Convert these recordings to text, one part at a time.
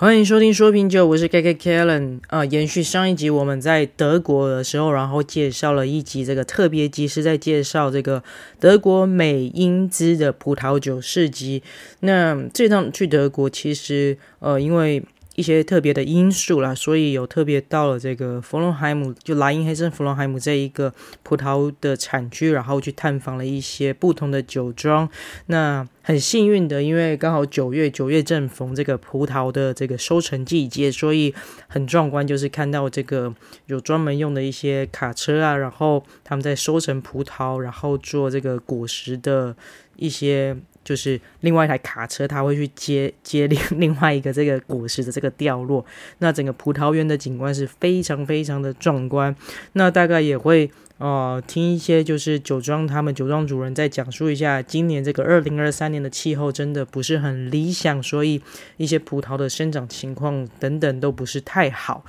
欢迎收听说品酒，我是 KK Kellen 啊。延续上一集我们在德国的时候，然后介绍了一集这个特别集，是在介绍这个德国美因兹的葡萄酒市集。那这趟去德国，其实呃，因为一些特别的因素啦，所以有特别到了这个弗隆海姆，就莱茵黑森弗隆海姆这一个葡萄的产区，然后去探访了一些不同的酒庄。那很幸运的，因为刚好九月，九月正逢这个葡萄的这个收成季节，所以很壮观，就是看到这个有专门用的一些卡车啊，然后他们在收成葡萄，然后做这个果实的一些。就是另外一台卡车，它会去接 接另另外一个这个果实的这个掉落。那整个葡萄园的景观是非常非常的壮观。那大概也会呃听一些就是酒庄他们酒庄主人在讲述一下，今年这个二零二三年的气候真的不是很理想，所以一些葡萄的生长情况等等都不是太好。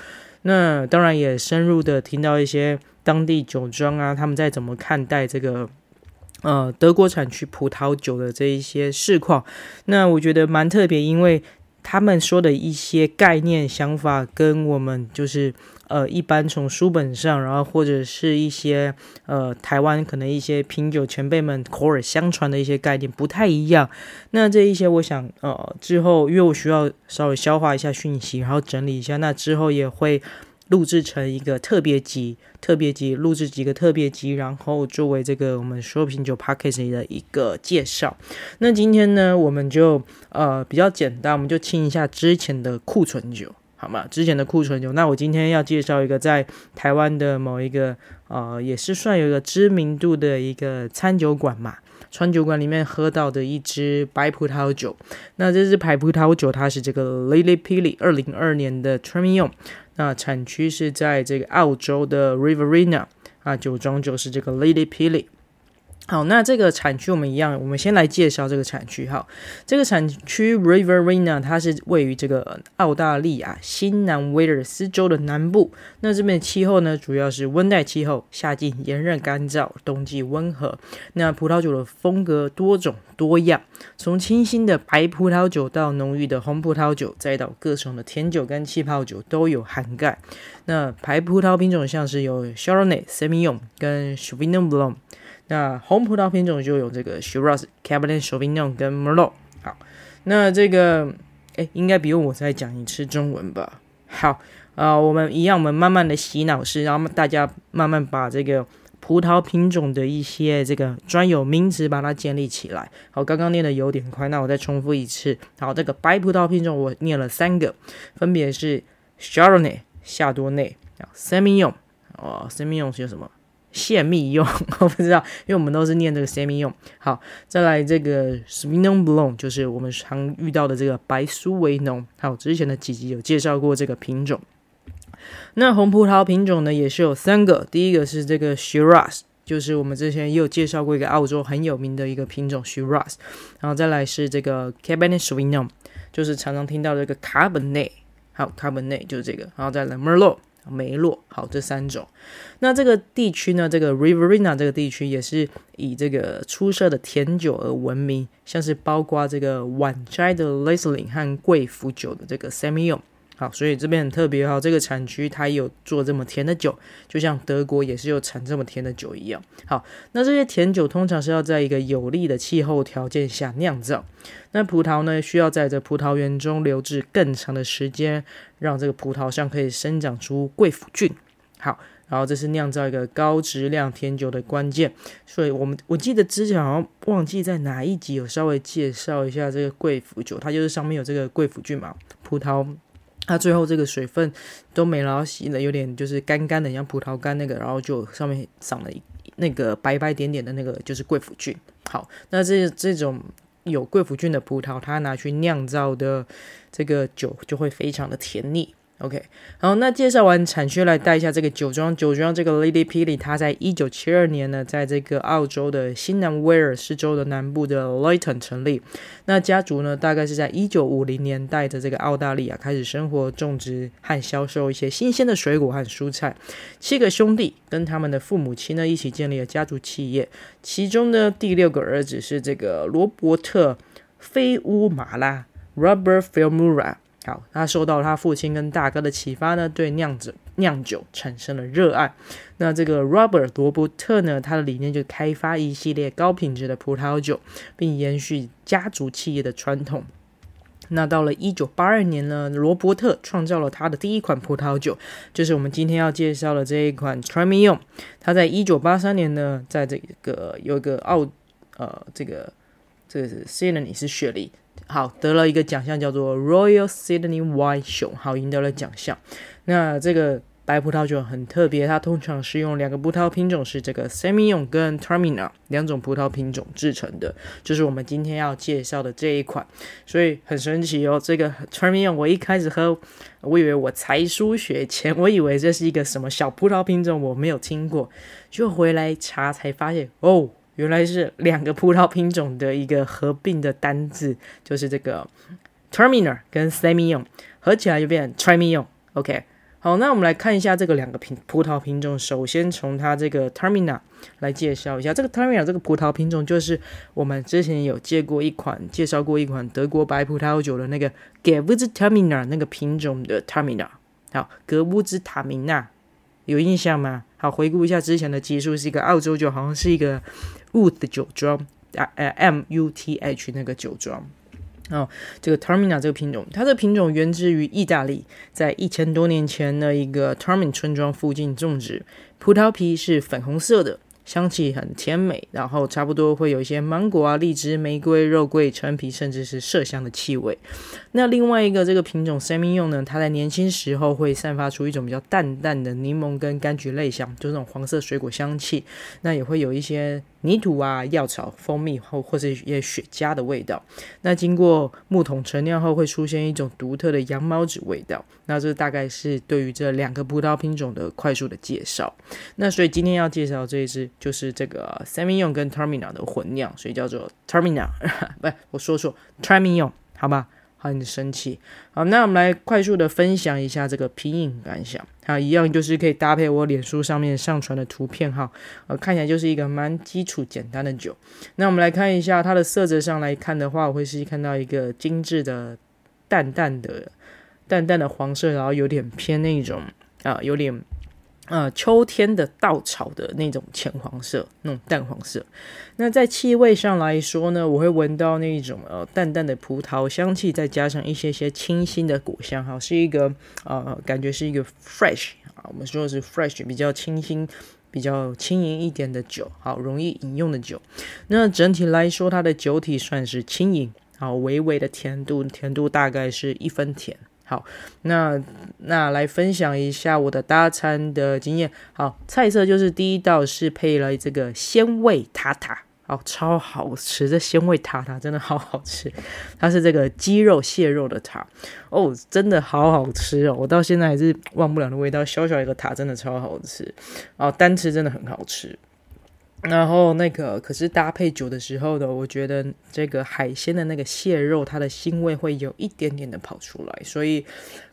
那当然也深入的听到一些当地酒庄啊，他们在怎么看待这个。呃，德国产区葡萄酒的这一些市况，那我觉得蛮特别，因为他们说的一些概念想法，跟我们就是呃一般从书本上，然后或者是一些呃台湾可能一些品酒前辈们口耳相传的一些概念不太一样。那这一些，我想呃之后，因为我需要稍微消化一下讯息，然后整理一下，那之后也会。录制成一个特别集，特别集录制几个特别集，然后作为这个我们说品酒 podcast 的一个介绍。那今天呢，我们就呃比较简单，我们就清一下之前的库存酒，好吗？之前的库存酒。那我今天要介绍一个在台湾的某一个呃，也是算有一个知名度的一个餐酒馆嘛，餐酒馆里面喝到的一支白葡萄酒。那这支白葡萄酒，它是这个 Lily Pilly 二零二二年的 Semillon 那产区是在这个澳洲的 Riverina 啊，酒庄就是这个 Lady Pilly。好，那这个产区我们一样，我们先来介绍这个产区。好，这个产区 Riverina 它是位于这个澳大利亚新南威尔斯州的南部。那这边的气候呢，主要是温带气候，夏季炎热干燥，冬季温和。那葡萄酒的风格多种多样，从清新的白葡萄酒到浓郁的红葡萄酒，再到各种的甜酒跟气泡酒都有涵盖。那白葡萄品种像是有 Chardonnay、Semillon 跟 s h a v i n o n Blanc。那红葡萄品种就有这个 Shiraz、Cabernet Sauvignon 跟 Merlot。好，那这个哎，应该不用我再讲一次中文吧？好啊、呃，我们一样，我们慢慢的洗脑式，然后大家慢慢把这个葡萄品种的一些这个专有名词把它建立起来。好，刚刚念的有点快，那我再重复一次。好，这个白葡萄品种我念了三个，分别是 Chardonnay 夏多内，Semillon 哦，Semillon 是什么？泄密用，我不知道，因为我们都是念这个 Semillon。好，再来这个 Sauvignon Blanc，就是我们常遇到的这个白苏维农。还有之前的几集有介绍过这个品种。那红葡萄品种呢，也是有三个。第一个是这个 Shiraz，就是我们之前也有介绍过一个澳洲很有名的一个品种 Shiraz。然后再来是这个 Cabernet Sauvignon，就是常常听到这个 Cabernet，还有 Cabernet 就是这个。然后再来 Merlot。梅洛，好，这三种。那这个地区呢，这个 Riverina 这个地区也是以这个出色的甜酒而闻名，像是包括这个晚摘的 Riesling 和贵腐酒的这个 Semillon。好，所以这边很特别哈，这个产区它有做这么甜的酒，就像德国也是有产这么甜的酒一样。好，那这些甜酒通常是要在一个有利的气候条件下酿造，那葡萄呢需要在这葡萄园中留置更长的时间，让这个葡萄上可以生长出贵腐菌。好，然后这是酿造一个高质量甜酒的关键。所以我们我记得之前好像忘记在哪一集有稍微介绍一下这个贵腐酒，它就是上面有这个贵腐菌嘛，葡萄。它最后这个水分都没了，洗的有点就是干干的，像葡萄干那个，然后就上面长了一那个白白点点的那个，就是贵腐菌。好，那这这种有贵腐菌的葡萄，它拿去酿造的这个酒就会非常的甜腻。OK，好，那介绍完产区，来带一下这个酒庄。酒庄这个 Lady Pilly，它在一九七二年呢，在这个澳洲的新南威尔士州的南部的 Lytton 成立。那家族呢，大概是在一九五零年代的这个澳大利亚开始生活、种植和销售一些新鲜的水果和蔬菜。七个兄弟跟他们的父母亲呢，一起建立了家族企业。其中呢，第六个儿子是这个罗伯特·菲乌马拉 （Robert Filmura）。好，他受到他父亲跟大哥的启发呢，对酿酒酿酒产生了热爱。那这个 Robert 罗伯特呢，他的理念就开发一系列高品质的葡萄酒，并延续家族企业的传统。那到了一九八二年呢，罗伯特创造了他的第一款葡萄酒，就是我们今天要介绍的这一款 t r e m i o n。他在一九八三年呢，在这个有一个奥呃这个这个是 Sydney 是雪梨，好得了一个奖项叫做 Royal Sydney Wine Show，好赢得了奖项。那这个。白葡萄酒很特别，它通常是用两个葡萄品种，是这个 Semillon 跟 Terminal 两种葡萄品种制成的，就是我们今天要介绍的这一款，所以很神奇哦。这个 Terminal 我一开始喝，我以为我才疏学浅，我以为这是一个什么小葡萄品种，我没有听过，就回来查才发现，哦，原来是两个葡萄品种的一个合并的单字，就是这个 Terminal 跟 Semillon 合起来就变成 Semillon，OK。好，那我们来看一下这个两个品葡萄品种。首先从它这个 Terminal 来介绍一下，这个 Terminal 这个葡萄品种就是我们之前有介过一款介绍过一款德国白葡萄酒的那个 Gewürztraminer 那个品种的 Terminal。好，格乌兹塔明娜有印象吗？好，回顾一下之前的技术，是一个澳洲酒，好像是一个 Wood 酒庄啊，呃，M U T H 那个酒庄。哦，这个 Termina 这个品种，它的品种源自于意大利，在一千多年前的一个 Termin 村庄附近种植，葡萄皮是粉红色的。香气很甜美，然后差不多会有一些芒果啊、荔枝、玫瑰、肉桂、陈皮，甚至是麝香的气味。那另外一个这个品种 s e m i o n 呢，它在年轻时候会散发出一种比较淡淡的柠檬跟柑橘类香，就那种黄色水果香气。那也会有一些泥土啊、药草、蜂蜜或或者一些雪茄的味道。那经过木桶陈酿后，会出现一种独特的羊毛纸味道。那这大概是对于这两个葡萄品种的快速的介绍。那所以今天要介绍这一支。就是这个 Semillon 跟 Terminal 的混酿，所以叫做 Terminal，不，我说错，Semillon，好吧，好，你生气。好，那我们来快速的分享一下这个皮影感想。好，一样就是可以搭配我脸书上面上传的图片哈，呃，看起来就是一个蛮基础简单的酒。那我们来看一下它的色泽上来看的话，我会是看到一个精致的淡淡的淡淡的黄色，然后有点偏那种啊、有点。呃，秋天的稻草的那种浅黄色，那种淡黄色。那在气味上来说呢，我会闻到那一种呃淡淡的葡萄香气，再加上一些些清新的果香，哈，是一个呃感觉是一个 fresh 啊，我们说的是 fresh，比较清新、比较轻盈一点的酒，好，容易饮用的酒。那整体来说，它的酒体算是轻盈，好，微微的甜度，甜度大概是一分甜。好，那那来分享一下我的搭餐的经验。好，菜色就是第一道是配了这个鲜味塔塔，好，超好吃，这鲜味塔塔真的好好吃。它是这个鸡肉蟹肉的塔，哦，真的好好吃哦，我到现在还是忘不了的味道。小小一个塔真的超好吃，哦，单吃真的很好吃。然后那个可是搭配酒的时候呢，我觉得这个海鲜的那个蟹肉，它的腥味会有一点点的跑出来，所以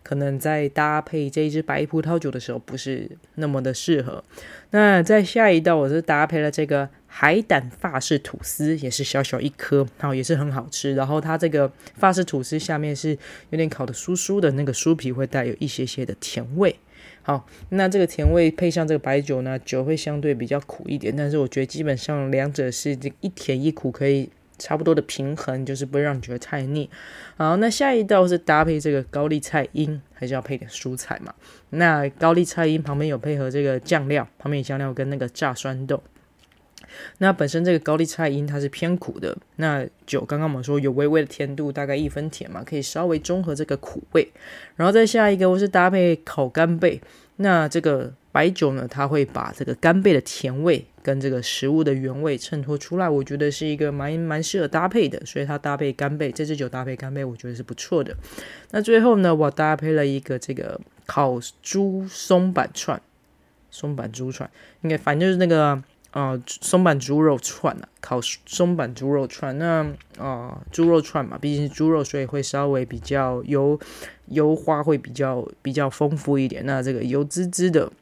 可能在搭配这一支白葡萄酒的时候不是那么的适合。那在下一道，我是搭配了这个海胆法式吐司，也是小小一颗，然后也是很好吃。然后它这个法式吐司下面是有点烤的酥酥的，那个酥皮会带有一些些的甜味。好，那这个甜味配上这个白酒呢，酒会相对比较苦一点，但是我觉得基本上两者是这一甜一苦可以差不多的平衡，就是不会让你觉得太腻。好，那下一道是搭配这个高丽菜英，还是要配点蔬菜嘛？那高丽菜英旁边有配合这个酱料，旁边酱料跟那个炸酸豆。那本身这个高丽菜因它是偏苦的，那酒刚刚我们说有微微的甜度，大概一分甜嘛，可以稍微中和这个苦味。然后再下一个，我是搭配烤干贝。那这个白酒呢，它会把这个干贝的甜味跟这个食物的原味衬托出来，我觉得是一个蛮蛮适合搭配的，所以它搭配干贝，这支酒搭配干贝，我觉得是不错的。那最后呢，我搭配了一个这个烤猪松板串，松板猪串，应该反正就是那个。啊、松板猪肉串啊，烤松板猪肉串。那啊，猪、肉串嘛，毕竟是猪肉，所以会稍微比较油油花会比较比较丰富一点。那这个油滋滋的，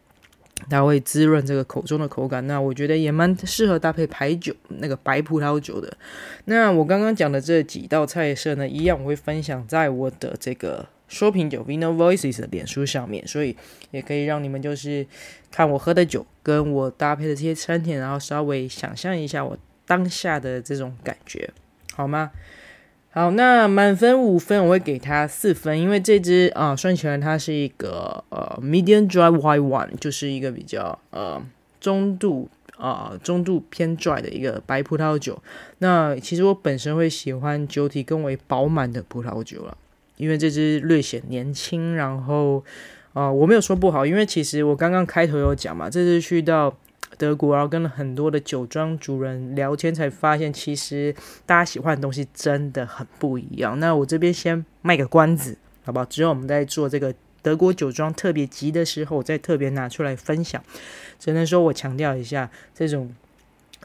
它会滋润这个口中的口感。那我觉得也蛮适合搭配白酒，那个白葡萄酒的。那我刚刚讲的这几道菜色呢，一样我会分享在我的这个。说品酒 Vino Voices 的脸书上面，所以也可以让你们就是看我喝的酒，跟我搭配的这些餐点，然后稍微想象一下我当下的这种感觉，好吗？好，那满分五分，我会给它四分，因为这支啊，算起来它是一个呃 medium dry white one，就是一个比较呃中度啊、中度偏 dry 的一个白葡萄酒。那其实我本身会喜欢酒体更为饱满的葡萄酒了，因为这支略显年轻。然后啊、我没有说不好，因为其实我刚刚开头有讲嘛，这次去到。德国，然后跟了很多的酒庄主人聊天，才发现其实大家喜欢的东西真的很不一样。那我这边先卖个关子，好不好？只有我们在做这个德国酒庄特别集的时候，我再特别拿出来分享。只能说我强调一下，这种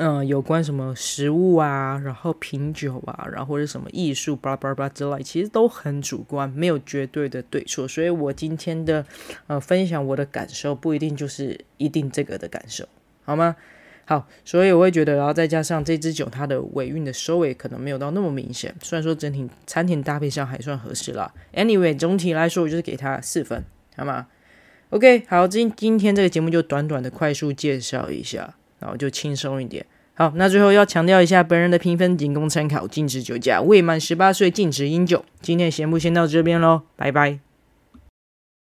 嗯、有关什么食物啊，然后品酒啊，然后或者什么艺术，巴拉巴拉巴拉之类，其实都很主观，没有绝对的对错。所以我今天的呃分享我的感受，不一定就是一定这个的感受。好吗？好，所以我会觉得，然后再加上这支酒，它的尾韵的收尾可能没有到那么明显。虽然说整体餐厅搭配上还算合适啦。Anyway，总体来说，我就是给它四分，好吗？OK，好，今今天这个节目就短短的快速介绍一下，然后就轻松一点。好，那最后要强调一下，本人的评分仅供参考，禁止酒驾，未满十八岁禁止饮酒。今天的节目先到这边喽，拜拜。